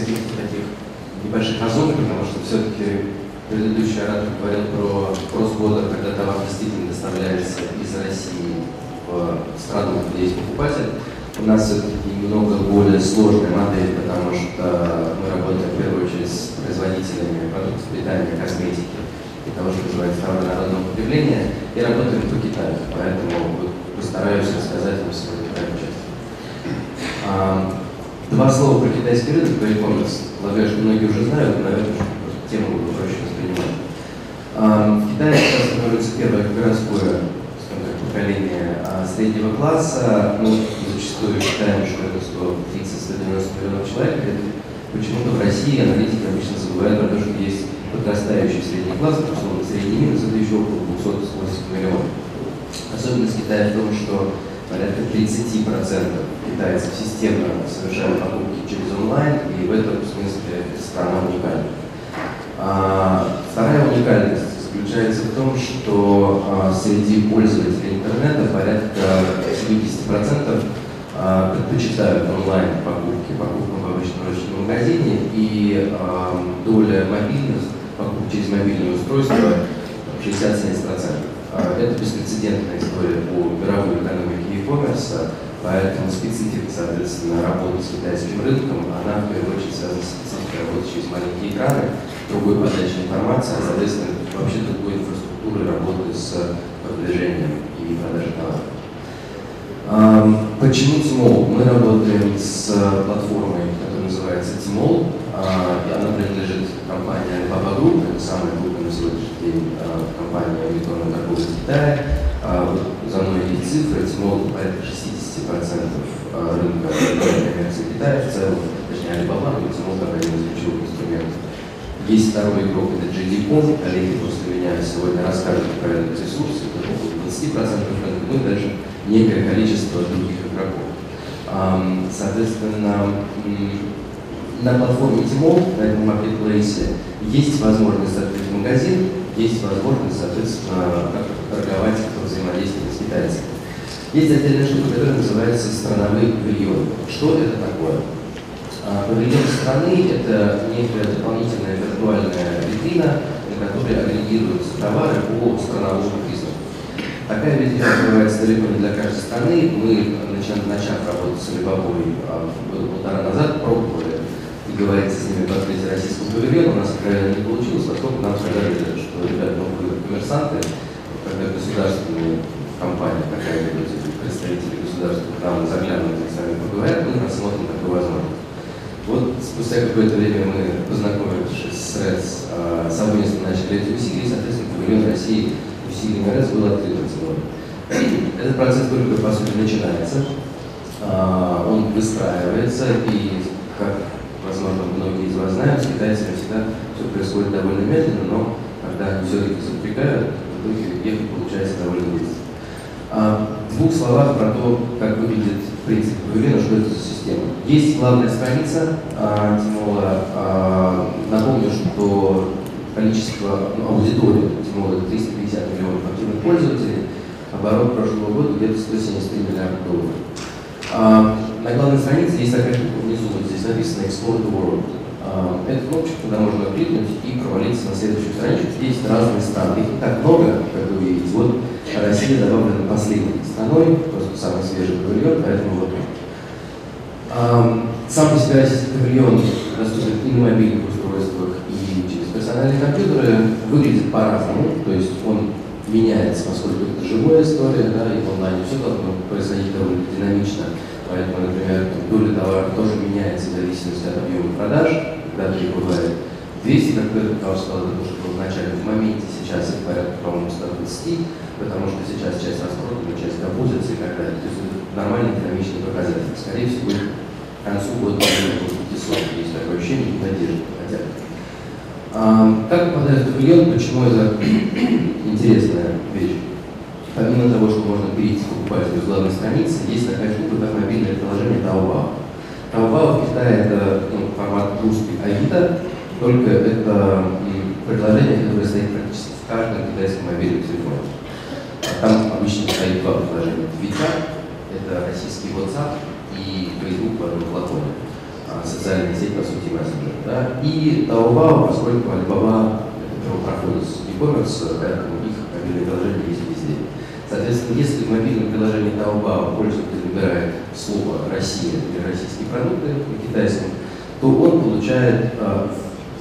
каких-то таких небольших разумных, потому что все-таки предыдущий оратор говорил про кросс-бордер, когда товар действительно доставляется из России в страну, где есть покупатель. У нас все-таки немного более сложная модель, потому что мы работаем в первую очередь с производителями продуктов питания, косметики и того, что называется товары народного потребления, и работаем по Китаю. Поэтому постараюсь рассказать вам сегодня про часть. Два слова про китайский рынок, про e-commerce. Полагаю, что многие уже знают, но, наверное, тему буду проще воспринимать. В Китае сейчас становится первое городское поколение а, среднего класса. Мы зачастую считаем, что это 130-190 миллионов человек. Почему-то в России аналитики обычно забывают про то, что есть подрастающий средний класс, условно средний минус, это еще около 280 миллионов. Особенность Китая в том, что порядка 30% китайцев системно совершают покупки через онлайн, и в этом смысле страна уникальна. А, вторая уникальность заключается в том, что а, среди пользователей интернета порядка 70% а, предпочитают онлайн покупки, покупкам в обычном розничном магазине, и а, доля мобильных покупок через мобильное устройство 60-70%. А, это беспрецедентная история по мировой экономике e-commerce, поэтому специфика, соответственно, работы с китайским рынком, она в первую очередь связана с спецификой работы через маленькие экраны, другой подачи информации, а, соответственно, вообще другой инфраструктуры работы с продвижением и продажей товаров. Почему Тимол? Мы работаем с платформой, которая называется Тимол, и она принадлежит компании Alibaba Group, это самая крупная на сегодняшний день компания электронной торговли Китае. За мной есть цифры, Тимол порядка 60% рынка коммерции Китая в целом, точнее Alibaba, но Тимол как один из ключевых инструментов. Есть второй игрок, это JD.com, коллеги после меня сегодня расскажут про этот ресурс, это около 20% рынка, ну и дальше некое количество других игроков. Соответственно, на платформе Тимол, на этом маркетплейсе, есть возможность открыть магазин, есть возможность, соответственно, торговать, взаимодействовать с китайцами. Есть отдельная штука, которая называется страновые павильоны. Что это такое? Павильон страны – это некая дополнительная виртуальная витрина, на которой агрегируются товары по страновому признаку. Такая витрина открывается далеко не для каждой страны. Мы, начав, начав работать с Алибабой полтора назад, пробовали и говорить с ними по открытии российского павильона. У нас, откровенно, не получилось, поскольку нам сказали, что, ребята, ну, вы коммерсанты, когда государственные компании, какая-нибудь представители государства к нам заглянут и с нами поговорят, мы рассмотрим такую возможность. Вот спустя какое-то время мы, познакомившись с РЭС, совместно начали эти усилия, и, соответственно, павильон России усилиями РЭС был открыт. Этот процесс только, по сути, начинается, а, он выстраивается, и, знают, с китайцами всегда все происходит довольно медленно, но когда они все-таки запрягают, в итоге ехать получается довольно быстро. А, в двух словах про то, как выглядит принцип павильона, что это за система. Есть главная страница а, Тимола. А, напомню, что количество ну, аудитории Тимола 350 миллионов активных пользователей, оборот прошлого года где-то 173 миллиарда долларов. А, на главной странице есть такая внизу, вот здесь написано Explore the World. А, эту кнопочку туда можно кликнуть и провалиться на следующую страничку. Здесь разные страны. Их так много, как вы видите. Вот Россия добавлена последней страной, просто самый свежий павильон, поэтому вот а, сам по себе павильон доступен и на мобильных устройствах, и через персональные компьютеры. Выглядит по-разному, то есть он меняется, поскольку это живая история, да, и в онлайне все должно происходить довольно динамично. Поэтому, например, доля товара тоже меняется в зависимости от объема продаж, когда их бывает 200, как Петр Павлович сказал, это что было вначале, в моменте сейчас их порядка, по-моему, 120, потому что сейчас часть распродана, часть допустится и так далее. То есть это нормальный динамичный показатель. Скорее всего, к концу года будет 500, есть такое ощущение, не надежда хотя бы. Как попадает в павильон, почему это интересная вещь? Помимо того, что можно перейти к покупателю с главной страницы, есть такая штука, как мобильное приложение Taobao. Taobao в Китае это ну, формат русский Авито, только это приложение, которое стоит практически в каждом китайском мобильном телефоне. Там обычно стоит два приложения. WeChat, это российский WhatsApp и Facebook в одном флаконе. а, социальная сеть, по сути, мессенджер. Да? И Taobao, поскольку Alibaba это первопроходец e-commerce, поэтому их есть везде. Соответственно, если в мобильном приложении Taobao пользователь выбирает слово «Россия» или «российские продукты» на китайском, то он получает э,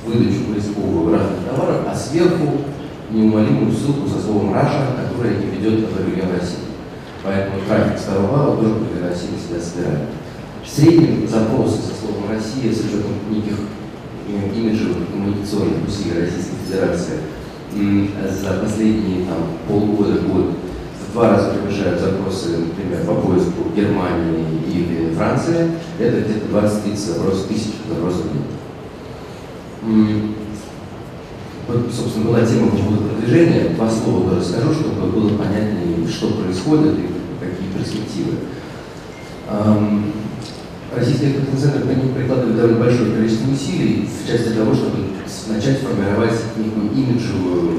выдачу поисковую разных товаров, а сверху неумолимую ссылку со словом «Раша», которая не ведет к павильон России. Поэтому трафик с Taobao тоже павильон России на себя собирает. В среднем запросы со словом «Россия» с учетом неких э, имиджевых коммуникационных усилий Российской Федерации за последние там, полгода, год два раза превышают запросы, например, по поиску Германии или Франции, это где-то 20-30 запросов, тысяч запросов в день. Вот, собственно, была тема по продвижения. Два слова расскажу, чтобы было понятнее, что происходит и какие перспективы. Российский экспертный центр прикладывает довольно большое количество усилий в части того, чтобы начать формировать некую имиджевую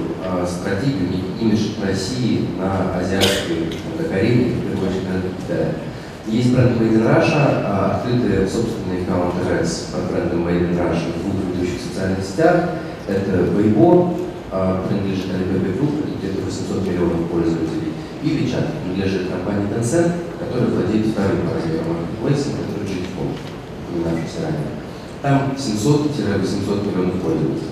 стратегию, некий имидж России на азиатской Кореи, в первую очередь на. Есть бренд Made in Russia, а открытые собственные аккаунты РЭС под брендом Made in Russia в двух ведущих социальных сетях. Это Weibo, э, принадлежит Alibaba Group, это где-то 800 миллионов пользователей, и WeChat, принадлежит компании Tencent, которая владеет вторым размером маркетплейсом, упоминавшийся ранее. Там 700-800 миллионов пользователей.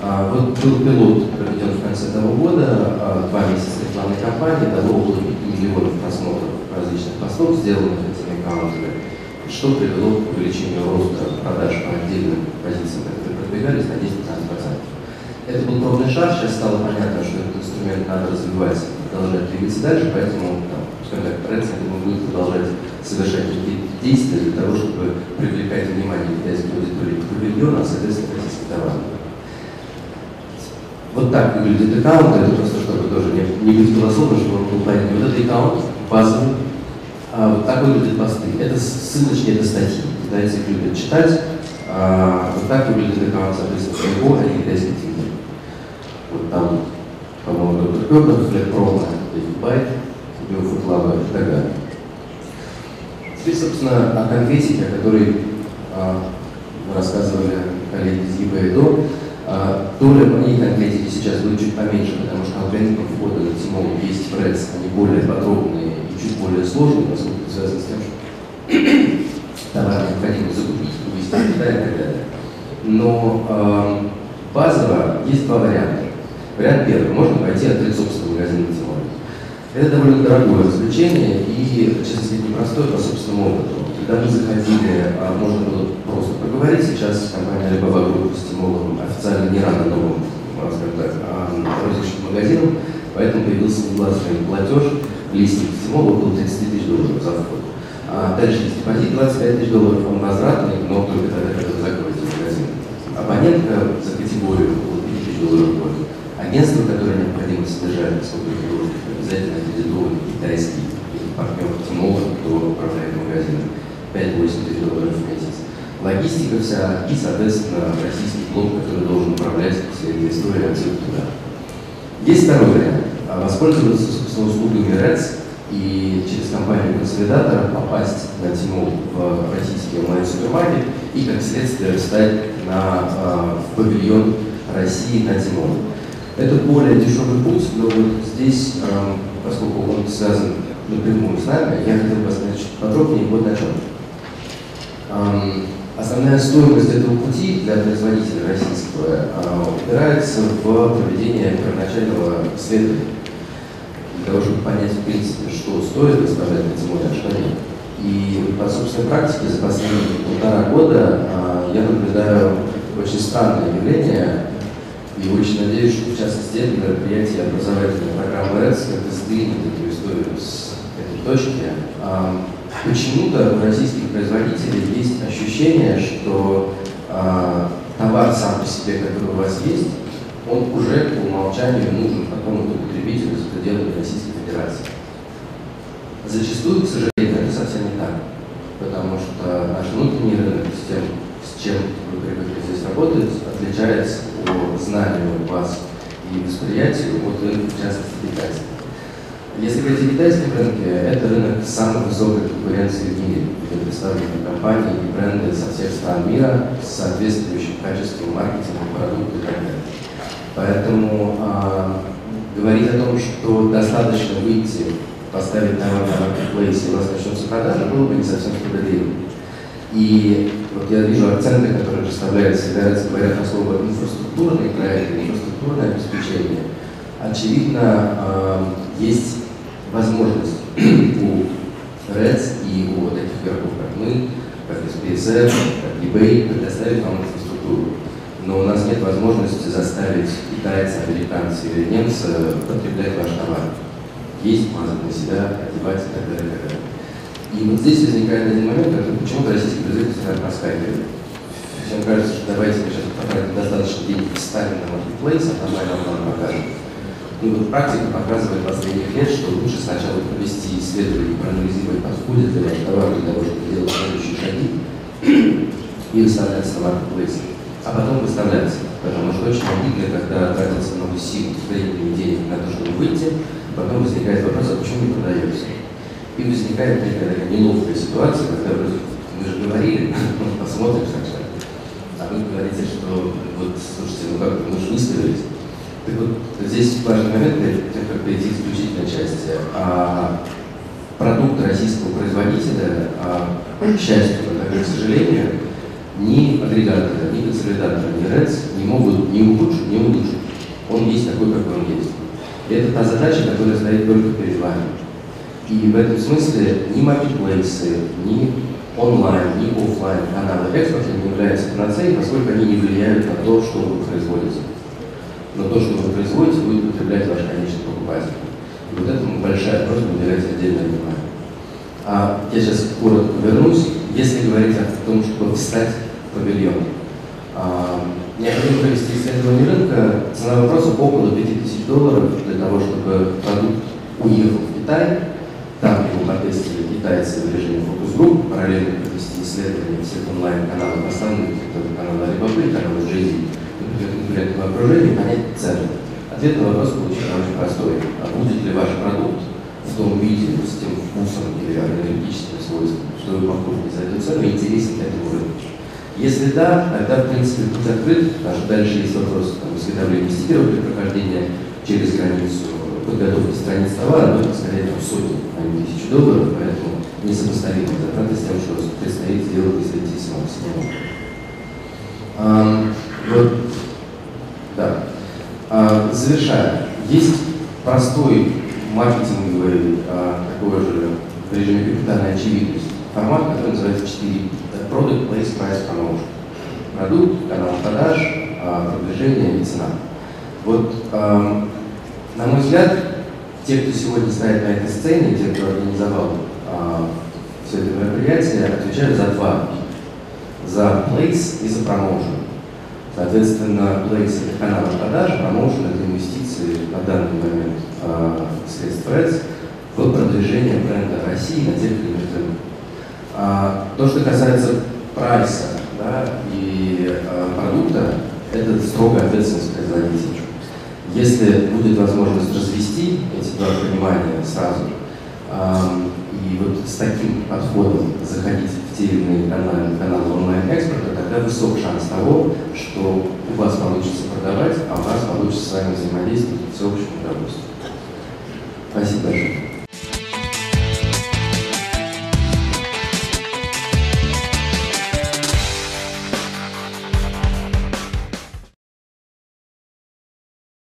А, вот был пилот, проведен в конце того года, а, два месяца рекламной кампании, дало около 5 миллионов просмотров различных постов, сделанных этими аккаунтами, что привело к увеличению роста продаж по отдельным позициям, которые продвигались на 10-15%. Это был пробный шаг, сейчас стало понятно, что этот инструмент надо развивать, продолжать двигаться дальше, поэтому, там, скажем так, я думаю, будет продолжать совершать какие-то действия для того, чтобы привлекать внимание китайской аудитории к павильону, а, соответственно. Вот так выглядит аккаунт, это просто чтобы тоже не, не быть голословным, чтобы был понятен. Вот этот аккаунт базовый, а, вот так выглядят посты. Это ссылочки, это статьи. Китайцы их любят читать. А, вот так выглядит аккаунт, соответственно, Weibo, а китайский твиттер. Вот там, по-моему, доктор Петр, Флет Промо, Байт, Биофутлаба и так далее. Теперь, собственно, о конкретике, о которой а, рассказывали коллеги из ЕБЭДО. А, доля моей конкретики сейчас будет чуть поменьше, потому что алгоритмы входа на Тимол есть фрес, они более подробные и чуть более сложные, поскольку это связано с тем, что товар необходимо закупить, увезти в Китай и так далее. Но э, базово есть два варианта. Вариант первый. Можно пойти открыть собственный магазин на Тимоле. Это довольно дорогое развлечение и, честно сказать, непростое по собственному опыту. Мы заходили, а, можно было просто поговорить. Сейчас компания Alibaba Group с официально не рада новым, скажем так, а, розничным магазинам, поэтому появился негласный платеж в листинг Тимола около 30 тысяч долларов за вход. А дальше есть депозит 25 тысяч долларов, он возвратный, но только тогда, когда закроете магазин. Абонентка за категорию около 5 тысяч долларов в год. Агентство, которое необходимо содержать, поскольку это обязательно аккредитованный китайский партнер Тимола, магазином, 5-8 тысяч долларов в месяц. Логистика вся и, соответственно, российский блок, который должен управлять всей этой историей отсюда туда. Есть второй вариант. А, воспользоваться, собственно, услугами РЭЦ и через компанию консолидатора попасть на Тимол в российский онлайн-супермаркет и, как следствие, встать на, а, в павильон России на Тимол. Это более дешевый путь, но вот здесь, эм, поскольку он связан напрямую с нами, я хотел бы сказать чуть подробнее вот о чем. Основная стоимость этого пути для производителя российского упирается в проведение первоначального исследования, для того, чтобы понять, в принципе, что стоит на Тимуре, а что нет. И по собственной практике за последние полтора года э, я наблюдаю очень странное явление, и очень надеюсь, что в частности это мероприятие образовательной программы РЭЦ как-то сдвинет эту историю с этой точки. Почему-то у российских производителей есть ощущение, что а, товар сам по себе, который у вас есть, он уже по умолчанию нужен какому-то потребителю за пределами Российской Федерации. Зачастую, к сожалению, это совсем не так, потому что наш внутренний рынок с тем, с чем вы привыкли здесь работать, отличается по знанию вас и восприятию от рынка, в частности, китайского. Если говорить о китайском рынке, это рынок с самой высокой конкуренцией в мире, где представлены компании и бренды со всех стран мира с соответствующим качеством маркетинга, продукта и так далее. Поэтому а, говорить о том, что достаточно выйти, поставить товар на маркетплейс и у вас начнется продажа, было бы не совсем справедливо. И вот я вижу акценты, которые расставляются, когда говорят о слово инфраструктурные проекты, инфраструктурное обеспечение. Очевидно, э, есть возможность у РЭЦ и у таких игроков, как мы, как SPSF, как eBay, предоставить вам инфраструктуру. Но у нас нет возможности заставить китайца, американца или немца потреблять ваш товар. Есть, мазать на себя, одевать и так далее. И, вот здесь возникает один момент, который почему-то российский производитель сразу проскакивает. Всем кажется, что давайте мы сейчас потратим достаточно денег, ставим на маркетплейс, а там нам вам покажет. И вот практика показывает последних лет, что лучше сначала провести исследование, проанализировать, подходит ли ваш товар для того, чтобы делать следующие шаги и выставляться на маркетплейсе. А потом выставляться. Потому что очень обидно, когда тратится много сил, времени денег на то, чтобы выйти, потом возникает вопрос, а почему не продаете? И возникает некая такая неловкая ситуация, когда вы, мы же говорили, посмотрим сначала. А вы говорите, что вот, слушайте, ну как, мы же выставились. Так вот, здесь важный момент, перед тем, как перейти к исключительной части. А, продукт российского производителя, а, к счастью, а к сожалению, ни агрегаторы, ни консолидаторы, ни РЭЦ не могут ни ухудшить, ни улучшить. Он есть такой, какой он есть. И это та задача, которая стоит только перед вами. И в этом смысле ни маркетплейсы, ни онлайн, ни офлайн каналы экспорта не являются панацеей, поскольку они не влияют на то, что вы производите но то, что вы производите, будет потреблять ваш конечный покупатель. И вот этому большая просьба уделять отдельное внимание. А я сейчас коротко вернусь. Если говорить о том, чтобы встать в павильон, а, необходимо провести исследование рынка. Цена вопроса около 5000 долларов для того, чтобы продукт уехал в Китай, там его протестили китайцы в режиме фокус-групп, параллельно провести исследование всех онлайн-каналов, основных, канала Alibaba, канала JD, конкурентного окружения, понять цену. Ответ на вопрос получится очень простой. А будет ли ваш продукт в том виде, с тем вкусом или энергетическим свойством, что вы покупаете за эту цену, интересен для этого рынка? Если да, тогда, в принципе, путь открыт, потому что дальше есть вопрос там, изготовления стикеров для прохождения через границу, подготовки страниц товара, но это скорее там, сотни, а не тысячи долларов, поэтому несопоставимо затраты с тем, что предстоит сделать, если идти самому себе. Вот завершая, есть простой маркетинговый, а, такой же в режиме капитальной очевидности формат, который называется 4 Это Product, Place, Price, Promotion. Продукт, канал продаж, а, продвижение и цена. Вот, а, на мой взгляд, те, кто сегодня стоит на этой сцене, те, кто организовал а, все это мероприятие, отвечают за два. За place и за promotion. Соответственно, Place – это канал продаж, промоушен – это инвестиции на данный момент э, средств РЭЦ в продвижение бренда России на тех или иных рынках. А, то, что касается прайса да, и а, продукта, это строго ответственность производителя. Если будет возможность развести эти два понимания сразу, и вот с таким подходом заходить в те или иные каналы, каналы онлайн-экспорта, тогда высок шанс того, что у вас получится продавать, а у вас получится с вами взаимодействовать всеобщему удовольствию. Спасибо большое.